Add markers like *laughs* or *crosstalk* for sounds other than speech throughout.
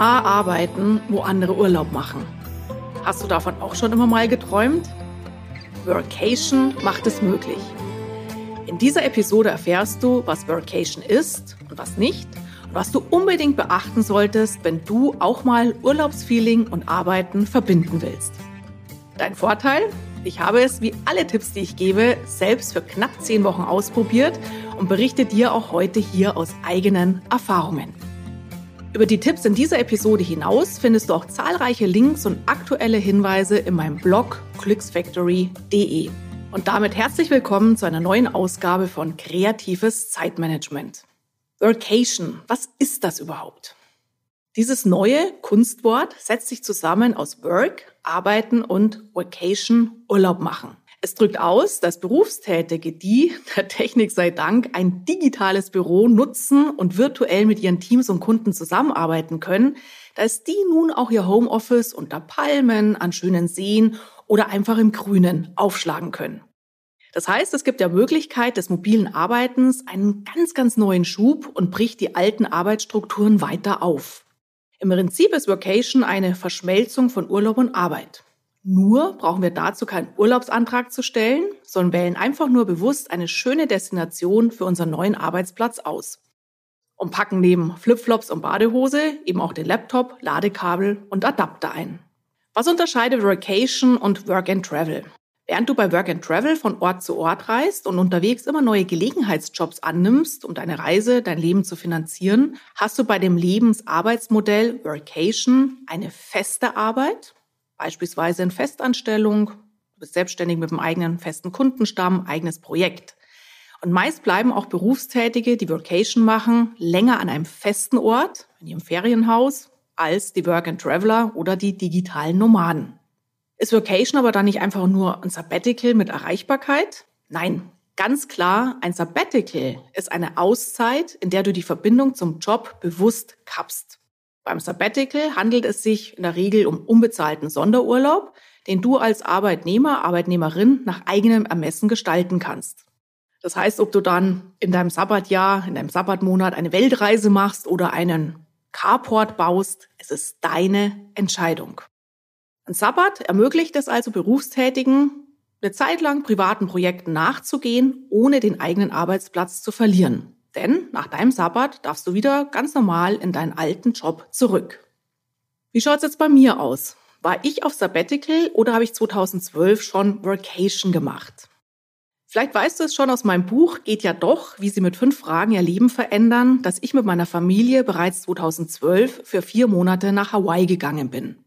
Arbeiten, wo andere Urlaub machen. Hast du davon auch schon immer mal geträumt? Workation macht es möglich. In dieser Episode erfährst du, was Workation ist und was nicht und was du unbedingt beachten solltest, wenn du auch mal Urlaubsfeeling und Arbeiten verbinden willst. Dein Vorteil? Ich habe es, wie alle Tipps, die ich gebe, selbst für knapp zehn Wochen ausprobiert und berichte dir auch heute hier aus eigenen Erfahrungen. Über die Tipps in dieser Episode hinaus findest du auch zahlreiche Links und aktuelle Hinweise in meinem Blog clicksfactory.de. Und damit herzlich willkommen zu einer neuen Ausgabe von Kreatives Zeitmanagement. Workation, was ist das überhaupt? Dieses neue Kunstwort setzt sich zusammen aus Work, Arbeiten und Vacation, Urlaub machen. Es drückt aus, dass Berufstätige, die der Technik sei Dank ein digitales Büro nutzen und virtuell mit ihren Teams und Kunden zusammenarbeiten können, dass die nun auch ihr Homeoffice unter Palmen, an schönen Seen oder einfach im Grünen aufschlagen können. Das heißt, es gibt der Möglichkeit des mobilen Arbeitens einen ganz, ganz neuen Schub und bricht die alten Arbeitsstrukturen weiter auf. Im Prinzip ist Vacation eine Verschmelzung von Urlaub und Arbeit. Nur brauchen wir dazu keinen Urlaubsantrag zu stellen, sondern wählen einfach nur bewusst eine schöne Destination für unseren neuen Arbeitsplatz aus. Und packen neben Flipflops und Badehose eben auch den Laptop, Ladekabel und Adapter ein. Was unterscheidet Vacation und Work and Travel? Während du bei Work and Travel von Ort zu Ort reist und unterwegs immer neue Gelegenheitsjobs annimmst, um deine Reise, dein Leben zu finanzieren, hast du bei dem Lebensarbeitsmodell Workation eine feste Arbeit beispielsweise in Festanstellung, du bist selbstständig mit einem eigenen festen Kundenstamm, eigenes Projekt. Und meist bleiben auch Berufstätige, die Vacation machen, länger an einem festen Ort, in ihrem Ferienhaus, als die Work and Traveler oder die digitalen Nomaden. Ist Vacation aber dann nicht einfach nur ein Sabbatical mit Erreichbarkeit? Nein, ganz klar, ein Sabbatical ist eine Auszeit, in der du die Verbindung zum Job bewusst kappst. Beim Sabbatical handelt es sich in der Regel um unbezahlten Sonderurlaub, den du als Arbeitnehmer, Arbeitnehmerin nach eigenem Ermessen gestalten kannst. Das heißt, ob du dann in deinem Sabbatjahr, in deinem Sabbatmonat eine Weltreise machst oder einen Carport baust, es ist deine Entscheidung. Ein Sabbat ermöglicht es also Berufstätigen, eine Zeit lang privaten Projekten nachzugehen, ohne den eigenen Arbeitsplatz zu verlieren. Denn nach deinem Sabbat darfst du wieder ganz normal in deinen alten Job zurück. Wie schaut's jetzt bei mir aus? War ich auf Sabbatical oder habe ich 2012 schon Workation gemacht? Vielleicht weißt du es schon aus meinem Buch Geht ja doch, wie sie mit fünf Fragen ihr Leben verändern, dass ich mit meiner Familie bereits 2012 für vier Monate nach Hawaii gegangen bin.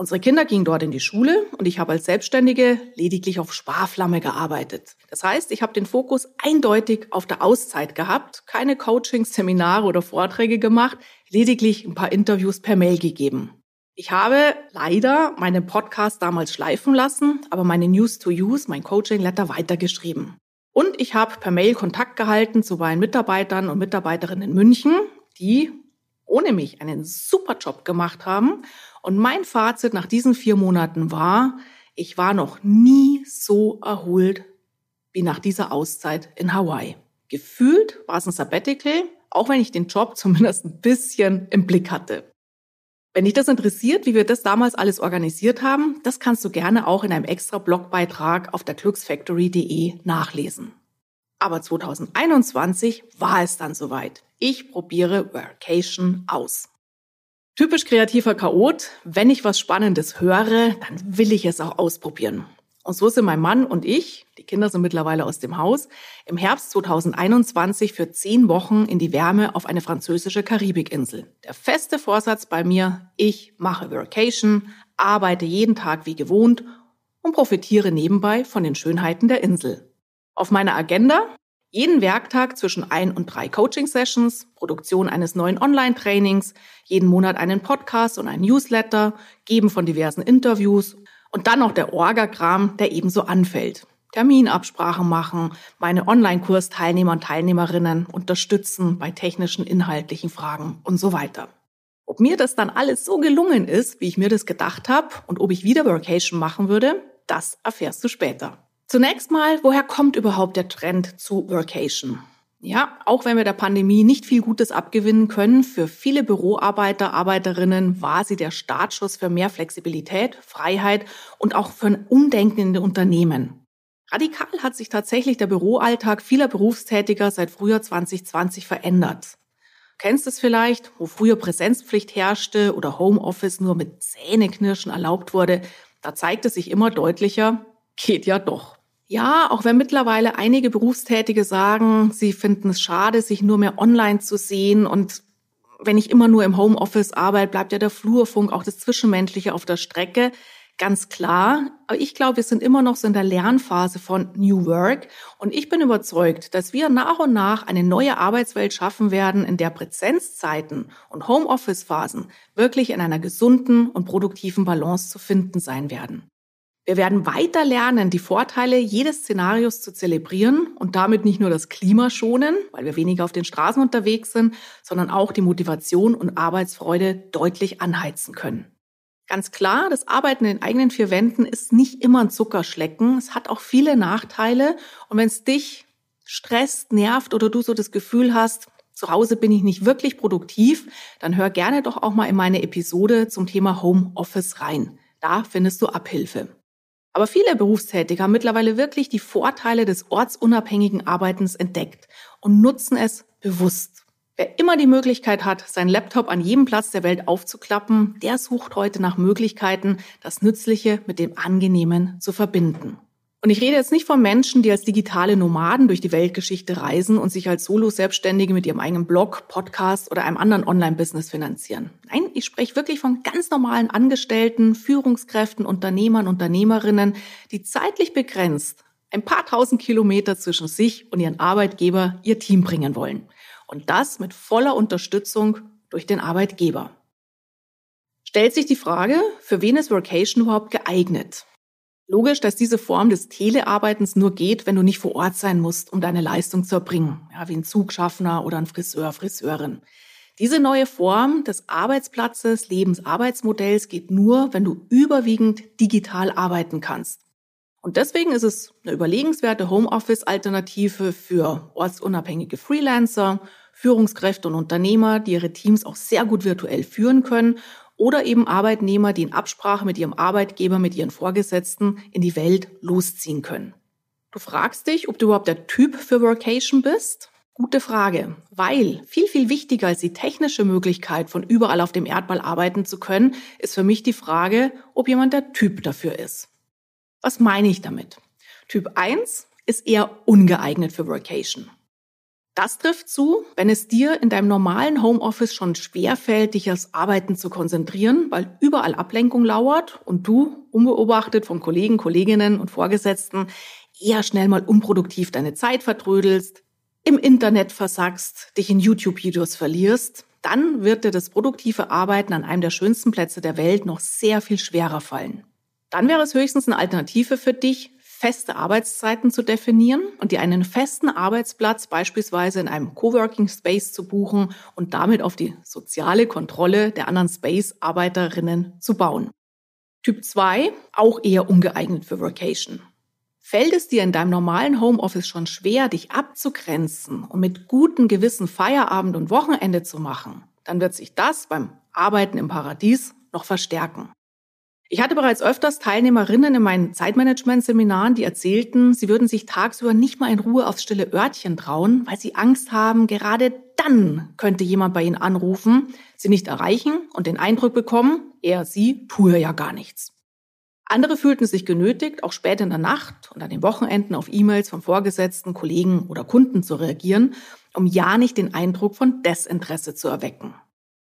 Unsere Kinder gingen dort in die Schule und ich habe als Selbstständige lediglich auf Sparflamme gearbeitet. Das heißt, ich habe den Fokus eindeutig auf der Auszeit gehabt, keine Coachings, Seminare oder Vorträge gemacht, lediglich ein paar Interviews per Mail gegeben. Ich habe leider meinen Podcast damals schleifen lassen, aber meine News to Use, mein Coaching Letter weitergeschrieben. Und ich habe per Mail Kontakt gehalten zu meinen Mitarbeitern und Mitarbeiterinnen in München, die ohne mich einen super Job gemacht haben und mein Fazit nach diesen vier Monaten war, ich war noch nie so erholt wie nach dieser Auszeit in Hawaii. Gefühlt war es ein Sabbatical, auch wenn ich den Job *laughs* zumindest ein bisschen im Blick hatte. Wenn dich das interessiert, wie wir das damals alles organisiert haben, das kannst du gerne auch in einem extra Blogbeitrag auf der glücksfactory.de nachlesen. Aber 2021 war es dann soweit. Ich probiere Workation aus. Typisch kreativer Chaot, wenn ich was Spannendes höre, dann will ich es auch ausprobieren. Und so sind mein Mann und ich, die Kinder sind mittlerweile aus dem Haus, im Herbst 2021 für zehn Wochen in die Wärme auf eine französische Karibikinsel. Der feste Vorsatz bei mir, ich mache Vacation, arbeite jeden Tag wie gewohnt und profitiere nebenbei von den Schönheiten der Insel. Auf meiner Agenda jeden Werktag zwischen ein und drei Coaching-Sessions, Produktion eines neuen Online-Trainings, jeden Monat einen Podcast und ein Newsletter, Geben von diversen Interviews und dann noch der Orgagramm, der ebenso anfällt. Terminabsprachen machen, meine Online-Kurs-Teilnehmer und Teilnehmerinnen unterstützen bei technischen, inhaltlichen Fragen und so weiter. Ob mir das dann alles so gelungen ist, wie ich mir das gedacht habe und ob ich wieder Workation machen würde, das erfährst du später. Zunächst mal, woher kommt überhaupt der Trend zu Workation? Ja, auch wenn wir der Pandemie nicht viel Gutes abgewinnen können, für viele Büroarbeiter, Arbeiterinnen war sie der Startschuss für mehr Flexibilität, Freiheit und auch für ein Umdenken in den Unternehmen. Radikal hat sich tatsächlich der Büroalltag vieler Berufstätiger seit Frühjahr 2020 verändert. Du kennst es vielleicht, wo früher Präsenzpflicht herrschte oder Homeoffice nur mit Zähneknirschen erlaubt wurde, da zeigt es sich immer deutlicher, geht ja doch. Ja, auch wenn mittlerweile einige Berufstätige sagen, sie finden es schade, sich nur mehr online zu sehen und wenn ich immer nur im Homeoffice arbeite, bleibt ja der Flurfunk, auch das Zwischenmenschliche auf der Strecke. Ganz klar. Aber ich glaube, wir sind immer noch so in der Lernphase von New Work. Und ich bin überzeugt, dass wir nach und nach eine neue Arbeitswelt schaffen werden, in der Präsenzzeiten und Homeoffice-Phasen wirklich in einer gesunden und produktiven Balance zu finden sein werden. Wir werden weiter lernen, die Vorteile jedes Szenarios zu zelebrieren und damit nicht nur das Klima schonen, weil wir weniger auf den Straßen unterwegs sind, sondern auch die Motivation und Arbeitsfreude deutlich anheizen können. Ganz klar, das Arbeiten in den eigenen vier Wänden ist nicht immer ein Zuckerschlecken. Es hat auch viele Nachteile. Und wenn es dich stresst, nervt oder du so das Gefühl hast, zu Hause bin ich nicht wirklich produktiv, dann hör gerne doch auch mal in meine Episode zum Thema Homeoffice rein. Da findest du Abhilfe. Aber viele Berufstätige haben mittlerweile wirklich die Vorteile des ortsunabhängigen Arbeitens entdeckt und nutzen es bewusst. Wer immer die Möglichkeit hat, seinen Laptop an jedem Platz der Welt aufzuklappen, der sucht heute nach Möglichkeiten, das Nützliche mit dem Angenehmen zu verbinden. Und ich rede jetzt nicht von Menschen, die als digitale Nomaden durch die Weltgeschichte reisen und sich als Solo-Selbstständige mit ihrem eigenen Blog, Podcast oder einem anderen Online-Business finanzieren. Nein, ich spreche wirklich von ganz normalen Angestellten, Führungskräften, Unternehmern, Unternehmerinnen, die zeitlich begrenzt ein paar tausend Kilometer zwischen sich und ihren Arbeitgeber, ihr Team bringen wollen. Und das mit voller Unterstützung durch den Arbeitgeber. Stellt sich die Frage, für wen ist Workation überhaupt geeignet? Logisch, dass diese Form des Telearbeitens nur geht, wenn du nicht vor Ort sein musst, um deine Leistung zu erbringen, ja, wie ein Zugschaffner oder ein Friseur, Friseurin. Diese neue Form des Arbeitsplatzes, Lebensarbeitsmodells geht nur, wenn du überwiegend digital arbeiten kannst. Und deswegen ist es eine überlegenswerte Homeoffice-Alternative für ortsunabhängige Freelancer, Führungskräfte und Unternehmer, die ihre Teams auch sehr gut virtuell führen können oder eben Arbeitnehmer, die in Absprache mit ihrem Arbeitgeber, mit ihren Vorgesetzten in die Welt losziehen können. Du fragst dich, ob du überhaupt der Typ für Workation bist? Gute Frage, weil viel, viel wichtiger als die technische Möglichkeit, von überall auf dem Erdball arbeiten zu können, ist für mich die Frage, ob jemand der Typ dafür ist. Was meine ich damit? Typ 1 ist eher ungeeignet für Workation. Das trifft zu, wenn es dir in deinem normalen Homeoffice schon schwerfällt, dich aufs Arbeiten zu konzentrieren, weil überall Ablenkung lauert und du, unbeobachtet von Kollegen, Kolleginnen und Vorgesetzten, eher schnell mal unproduktiv deine Zeit vertrödelst, im Internet versackst, dich in YouTube-Videos verlierst, dann wird dir das produktive Arbeiten an einem der schönsten Plätze der Welt noch sehr viel schwerer fallen. Dann wäre es höchstens eine Alternative für dich, feste Arbeitszeiten zu definieren und dir einen festen Arbeitsplatz beispielsweise in einem Coworking Space zu buchen und damit auf die soziale Kontrolle der anderen Space-Arbeiterinnen zu bauen. Typ 2, auch eher ungeeignet für Vacation. Fällt es dir in deinem normalen Homeoffice schon schwer, dich abzugrenzen und mit gutem Gewissen Feierabend und Wochenende zu machen, dann wird sich das beim Arbeiten im Paradies noch verstärken. Ich hatte bereits öfters Teilnehmerinnen in meinen Zeitmanagement-Seminaren, die erzählten, sie würden sich tagsüber nicht mal in Ruhe aufs stille Örtchen trauen, weil sie Angst haben, gerade dann könnte jemand bei ihnen anrufen, sie nicht erreichen und den Eindruck bekommen, er, sie tue ja gar nichts. Andere fühlten sich genötigt, auch spät in der Nacht und an den Wochenenden auf E-Mails von Vorgesetzten, Kollegen oder Kunden zu reagieren, um ja nicht den Eindruck von Desinteresse zu erwecken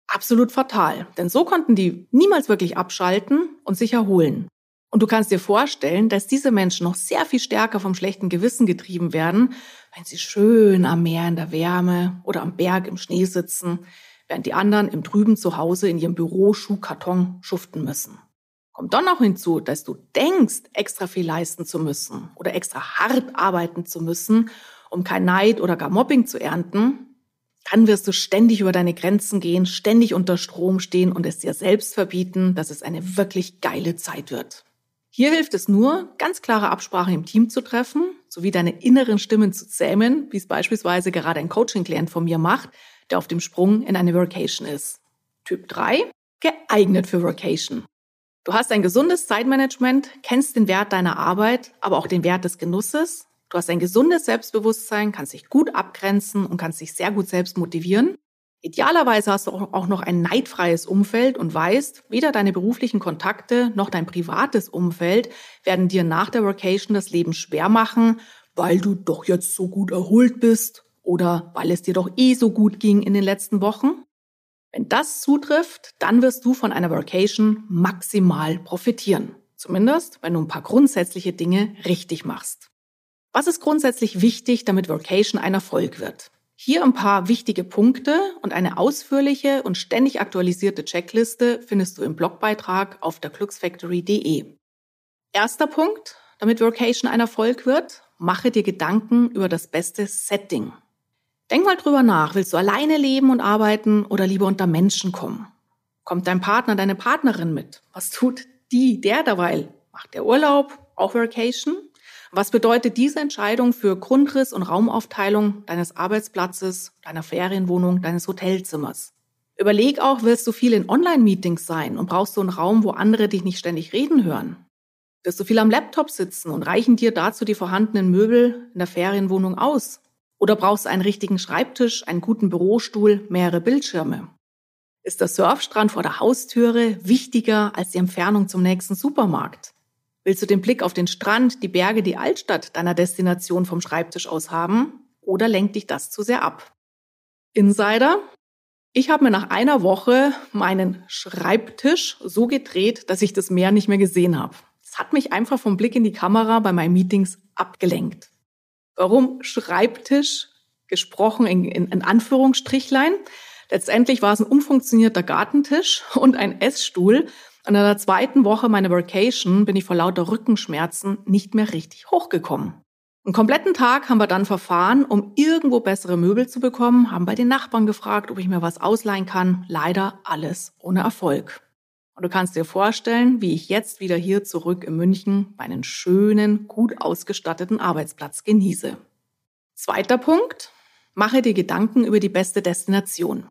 absolut fatal. Denn so konnten die niemals wirklich abschalten und sich erholen. Und du kannst dir vorstellen, dass diese Menschen noch sehr viel stärker vom schlechten Gewissen getrieben werden, wenn sie schön am Meer in der Wärme oder am Berg im Schnee sitzen, während die anderen im trüben Zuhause in ihrem Büro Schuhkarton schuften müssen. Kommt dann noch hinzu, dass du denkst, extra viel leisten zu müssen oder extra hart arbeiten zu müssen, um kein Neid oder gar Mobbing zu ernten, dann wirst du ständig über deine Grenzen gehen, ständig unter Strom stehen und es dir selbst verbieten, dass es eine wirklich geile Zeit wird. Hier hilft es nur, ganz klare Absprachen im Team zu treffen, sowie deine inneren Stimmen zu zähmen, wie es beispielsweise gerade ein Coaching-Klient von mir macht, der auf dem Sprung in eine Workation ist. Typ 3, geeignet für Workation. Du hast ein gesundes Zeitmanagement, kennst den Wert deiner Arbeit, aber auch den Wert des Genusses. Du hast ein gesundes Selbstbewusstsein, kannst dich gut abgrenzen und kannst dich sehr gut selbst motivieren. Idealerweise hast du auch noch ein neidfreies Umfeld und weißt, weder deine beruflichen Kontakte noch dein privates Umfeld werden dir nach der Vacation das Leben schwer machen, weil du doch jetzt so gut erholt bist oder weil es dir doch eh so gut ging in den letzten Wochen. Wenn das zutrifft, dann wirst du von einer Vacation maximal profitieren. Zumindest, wenn du ein paar grundsätzliche Dinge richtig machst. Was ist grundsätzlich wichtig, damit Vacation ein Erfolg wird? Hier ein paar wichtige Punkte und eine ausführliche und ständig aktualisierte Checkliste findest du im Blogbeitrag auf der glücksfactory.de. Erster Punkt, damit Vacation ein Erfolg wird, mache dir Gedanken über das beste Setting. Denk mal drüber nach, willst du alleine leben und arbeiten oder lieber unter Menschen kommen? Kommt dein Partner, deine Partnerin mit? Was tut die, der dabei? Macht der Urlaub, auch Vacation? Was bedeutet diese Entscheidung für Grundriss und Raumaufteilung deines Arbeitsplatzes, deiner Ferienwohnung, deines Hotelzimmers? Überleg auch, willst du viel in Online-Meetings sein und brauchst du einen Raum, wo andere dich nicht ständig reden hören? Wirst du viel am Laptop sitzen und reichen dir dazu die vorhandenen Möbel in der Ferienwohnung aus? Oder brauchst du einen richtigen Schreibtisch, einen guten Bürostuhl, mehrere Bildschirme? Ist der Surfstrand vor der Haustüre wichtiger als die Entfernung zum nächsten Supermarkt? Willst du den Blick auf den Strand, die Berge, die Altstadt deiner Destination vom Schreibtisch aus haben? Oder lenkt dich das zu sehr ab? Insider, ich habe mir nach einer Woche meinen Schreibtisch so gedreht, dass ich das Meer nicht mehr gesehen habe. Es hat mich einfach vom Blick in die Kamera bei meinen Meetings abgelenkt. Warum Schreibtisch gesprochen in, in, in Anführungsstrichlein? Letztendlich war es ein umfunktionierter Gartentisch und ein Essstuhl, in der zweiten Woche meiner Vacation bin ich vor lauter Rückenschmerzen nicht mehr richtig hochgekommen. Einen kompletten Tag haben wir dann verfahren, um irgendwo bessere Möbel zu bekommen, haben bei den Nachbarn gefragt, ob ich mir was ausleihen kann. Leider alles ohne Erfolg. Und du kannst dir vorstellen, wie ich jetzt wieder hier zurück in München meinen schönen, gut ausgestatteten Arbeitsplatz genieße. Zweiter Punkt. Mache dir Gedanken über die beste Destination.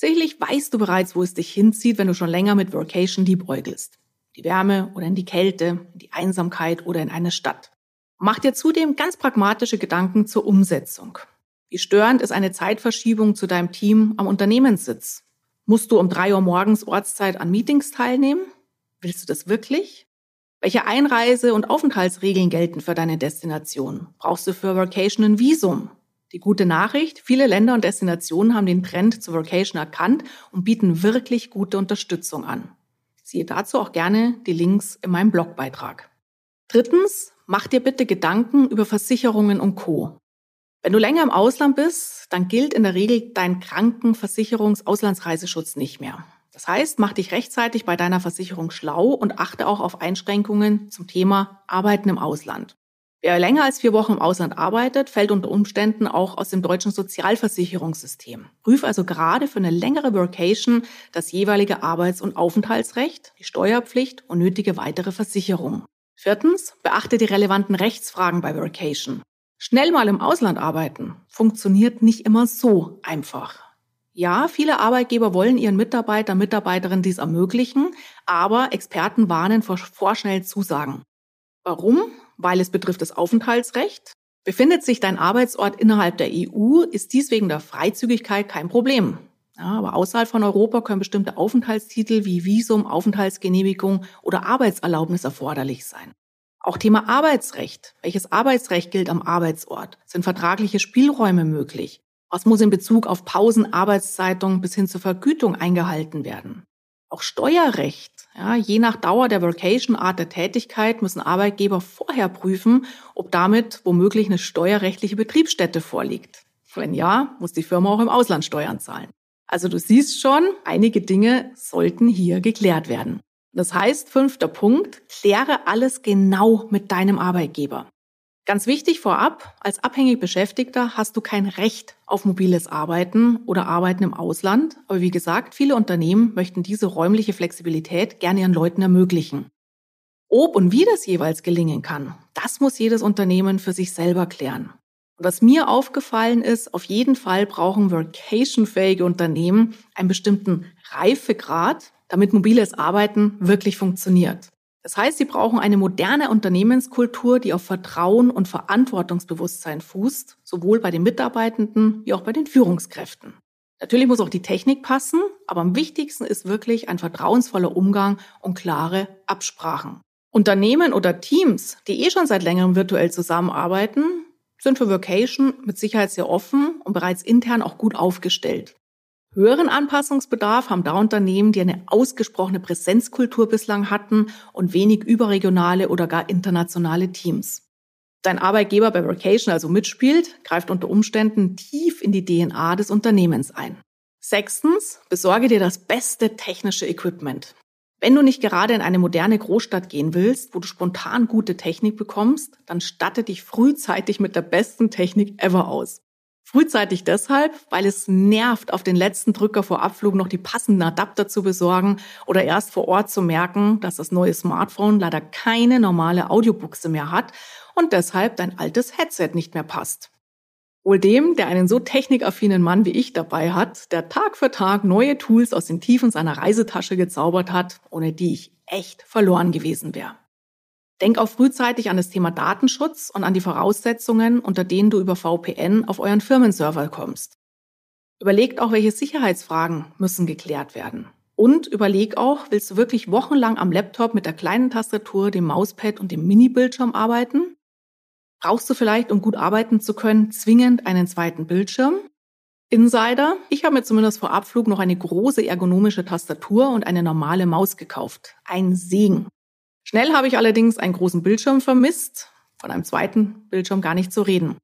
Sicherlich weißt du bereits, wo es dich hinzieht, wenn du schon länger mit Workation liebäugelst. Die Wärme oder in die Kälte, in die Einsamkeit oder in eine Stadt. Mach dir zudem ganz pragmatische Gedanken zur Umsetzung. Wie störend ist eine Zeitverschiebung zu deinem Team am Unternehmenssitz? Musst du um drei Uhr morgens Ortszeit an Meetings teilnehmen? Willst du das wirklich? Welche Einreise- und Aufenthaltsregeln gelten für deine Destination? Brauchst du für Vacation ein Visum? Die gute Nachricht, viele Länder und Destinationen haben den Trend zur Vacation erkannt und bieten wirklich gute Unterstützung an. Siehe dazu auch gerne die Links in meinem Blogbeitrag. Drittens, mach dir bitte Gedanken über Versicherungen und Co. Wenn du länger im Ausland bist, dann gilt in der Regel dein Krankenversicherungs-Auslandsreiseschutz nicht mehr. Das heißt, mach dich rechtzeitig bei deiner Versicherung schlau und achte auch auf Einschränkungen zum Thema Arbeiten im Ausland. Wer länger als vier Wochen im Ausland arbeitet, fällt unter Umständen auch aus dem deutschen Sozialversicherungssystem. Prüf also gerade für eine längere Workation das jeweilige Arbeits- und Aufenthaltsrecht, die Steuerpflicht und nötige weitere Versicherungen. Viertens, beachte die relevanten Rechtsfragen bei Workation. Schnell mal im Ausland arbeiten funktioniert nicht immer so einfach. Ja, viele Arbeitgeber wollen ihren Mitarbeiter, Mitarbeiterinnen dies ermöglichen, aber Experten warnen vor vorschnell Zusagen. Warum? Weil es betrifft das Aufenthaltsrecht. Befindet sich dein Arbeitsort innerhalb der EU, ist dies wegen der Freizügigkeit kein Problem. Ja, aber außerhalb von Europa können bestimmte Aufenthaltstitel wie Visum, Aufenthaltsgenehmigung oder Arbeitserlaubnis erforderlich sein. Auch Thema Arbeitsrecht. Welches Arbeitsrecht gilt am Arbeitsort? Sind vertragliche Spielräume möglich? Was muss in Bezug auf Pausen, Arbeitszeitung bis hin zur Vergütung eingehalten werden? Auch Steuerrecht. Ja, je nach Dauer der Vacation-Art der Tätigkeit müssen Arbeitgeber vorher prüfen, ob damit womöglich eine steuerrechtliche Betriebsstätte vorliegt. Wenn ja, muss die Firma auch im Ausland Steuern zahlen. Also du siehst schon, einige Dinge sollten hier geklärt werden. Das heißt, fünfter Punkt, kläre alles genau mit deinem Arbeitgeber. Ganz wichtig vorab, als abhängig Beschäftigter hast du kein Recht auf mobiles Arbeiten oder Arbeiten im Ausland. Aber wie gesagt, viele Unternehmen möchten diese räumliche Flexibilität gerne ihren Leuten ermöglichen. Ob und wie das jeweils gelingen kann, das muss jedes Unternehmen für sich selber klären. Und was mir aufgefallen ist, auf jeden Fall brauchen vacation-fähige Unternehmen einen bestimmten Reifegrad, damit mobiles Arbeiten wirklich funktioniert. Das heißt, sie brauchen eine moderne Unternehmenskultur, die auf Vertrauen und Verantwortungsbewusstsein fußt, sowohl bei den Mitarbeitenden wie auch bei den Führungskräften. Natürlich muss auch die Technik passen, aber am wichtigsten ist wirklich ein vertrauensvoller Umgang und klare Absprachen. Unternehmen oder Teams, die eh schon seit längerem virtuell zusammenarbeiten, sind für Vocation mit Sicherheit sehr offen und bereits intern auch gut aufgestellt. Höheren Anpassungsbedarf haben da Unternehmen, die eine ausgesprochene Präsenzkultur bislang hatten und wenig überregionale oder gar internationale Teams. Dein Arbeitgeber bei Vacation also mitspielt, greift unter Umständen tief in die DNA des Unternehmens ein. Sechstens, besorge dir das beste technische Equipment. Wenn du nicht gerade in eine moderne Großstadt gehen willst, wo du spontan gute Technik bekommst, dann statte dich frühzeitig mit der besten Technik ever aus. Frühzeitig deshalb, weil es nervt, auf den letzten Drücker vor Abflug noch die passenden Adapter zu besorgen oder erst vor Ort zu merken, dass das neue Smartphone leider keine normale Audiobuchse mehr hat und deshalb dein altes Headset nicht mehr passt. Wohl dem, der einen so technikaffinen Mann wie ich dabei hat, der Tag für Tag neue Tools aus den Tiefen seiner Reisetasche gezaubert hat, ohne die ich echt verloren gewesen wäre. Denk auch frühzeitig an das Thema Datenschutz und an die Voraussetzungen, unter denen du über VPN auf euren Firmenserver kommst. Überlegt auch, welche Sicherheitsfragen müssen geklärt werden. Und überleg auch, willst du wirklich wochenlang am Laptop mit der kleinen Tastatur, dem Mauspad und dem Mini-Bildschirm arbeiten? Brauchst du vielleicht, um gut arbeiten zu können, zwingend einen zweiten Bildschirm? Insider, ich habe mir zumindest vor Abflug noch eine große ergonomische Tastatur und eine normale Maus gekauft. Ein Segen. Schnell habe ich allerdings einen großen Bildschirm vermisst, von einem zweiten Bildschirm gar nicht zu reden.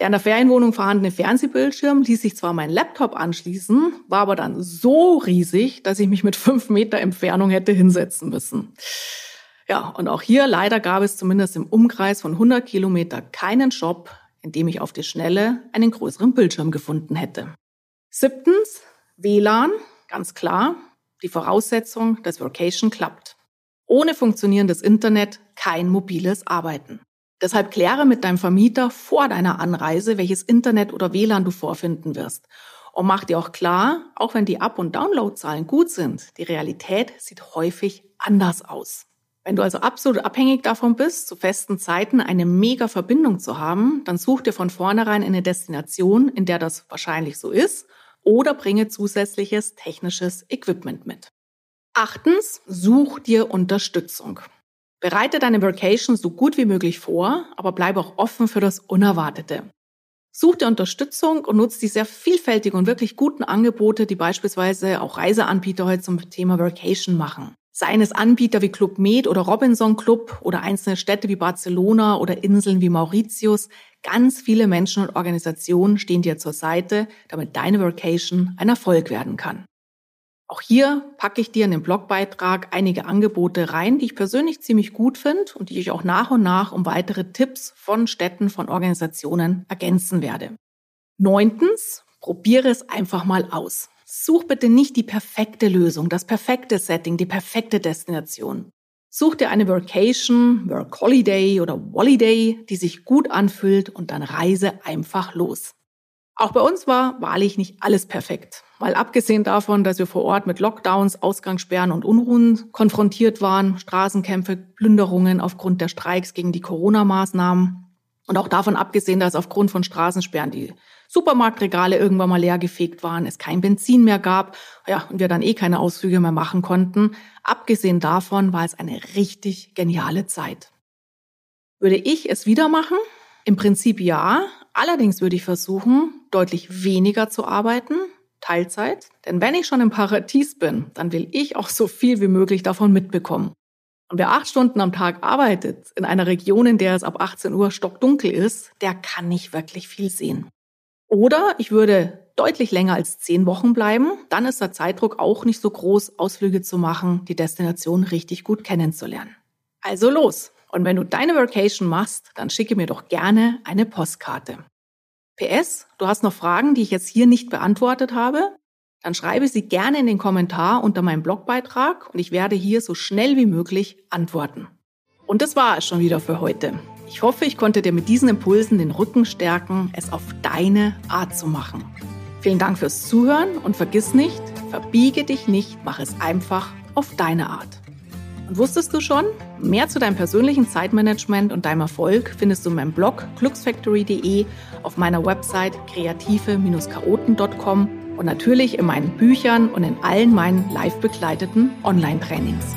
Der in der Ferienwohnung vorhandene Fernsehbildschirm ließ sich zwar mein Laptop anschließen, war aber dann so riesig, dass ich mich mit fünf Meter Entfernung hätte hinsetzen müssen. Ja, und auch hier leider gab es zumindest im Umkreis von 100 Kilometer keinen Shop, in dem ich auf die Schnelle einen größeren Bildschirm gefunden hätte. Siebtens, WLAN, ganz klar, die Voraussetzung, dass Vocation klappt. Ohne funktionierendes Internet kein mobiles Arbeiten. Deshalb kläre mit deinem Vermieter vor deiner Anreise, welches Internet oder WLAN du vorfinden wirst. Und mach dir auch klar, auch wenn die Up- und Downloadzahlen gut sind, die Realität sieht häufig anders aus. Wenn du also absolut abhängig davon bist, zu festen Zeiten eine mega Verbindung zu haben, dann such dir von vornherein eine Destination, in der das wahrscheinlich so ist, oder bringe zusätzliches technisches Equipment mit. Achtens, such dir Unterstützung. Bereite deine Vacation so gut wie möglich vor, aber bleibe auch offen für das Unerwartete. Such dir Unterstützung und nutze die sehr vielfältigen und wirklich guten Angebote, die beispielsweise auch Reiseanbieter heute zum Thema Vacation machen. Seien es Anbieter wie Club Med oder Robinson Club oder einzelne Städte wie Barcelona oder Inseln wie Mauritius. Ganz viele Menschen und Organisationen stehen dir zur Seite, damit deine Vacation ein Erfolg werden kann. Auch hier packe ich dir in den Blogbeitrag einige Angebote rein, die ich persönlich ziemlich gut finde und die ich auch nach und nach um weitere Tipps von Städten, von Organisationen ergänzen werde. Neuntens, probiere es einfach mal aus. Such bitte nicht die perfekte Lösung, das perfekte Setting, die perfekte Destination. Such dir eine Workation, Work Holiday oder Holiday, die sich gut anfühlt und dann reise einfach los. Auch bei uns war wahrlich nicht alles perfekt. Weil abgesehen davon, dass wir vor Ort mit Lockdowns, Ausgangssperren und Unruhen konfrontiert waren, Straßenkämpfe, Plünderungen aufgrund der Streiks gegen die Corona-Maßnahmen und auch davon abgesehen, dass aufgrund von Straßensperren die Supermarktregale irgendwann mal leer gefegt waren, es kein Benzin mehr gab, ja, und wir dann eh keine Ausflüge mehr machen konnten. Abgesehen davon war es eine richtig geniale Zeit. Würde ich es wieder machen? Im Prinzip ja. Allerdings würde ich versuchen, deutlich weniger zu arbeiten, Teilzeit. Denn wenn ich schon im Paradies bin, dann will ich auch so viel wie möglich davon mitbekommen. Und wer acht Stunden am Tag arbeitet, in einer Region, in der es ab 18 Uhr stockdunkel ist, der kann nicht wirklich viel sehen. Oder ich würde deutlich länger als zehn Wochen bleiben, dann ist der Zeitdruck auch nicht so groß, Ausflüge zu machen, die Destination richtig gut kennenzulernen. Also los! Und wenn du deine Vacation machst, dann schicke mir doch gerne eine Postkarte. PS, du hast noch Fragen, die ich jetzt hier nicht beantwortet habe? Dann schreibe sie gerne in den Kommentar unter meinem Blogbeitrag und ich werde hier so schnell wie möglich antworten. Und das war es schon wieder für heute. Ich hoffe, ich konnte dir mit diesen Impulsen den Rücken stärken, es auf deine Art zu machen. Vielen Dank fürs Zuhören und vergiss nicht, verbiege dich nicht, mach es einfach auf deine Art. Und wusstest du schon? Mehr zu deinem persönlichen Zeitmanagement und deinem Erfolg findest du in meinem Blog glücksfactory.de, auf meiner Website kreative-chaoten.com und natürlich in meinen Büchern und in allen meinen live begleiteten Online-Trainings.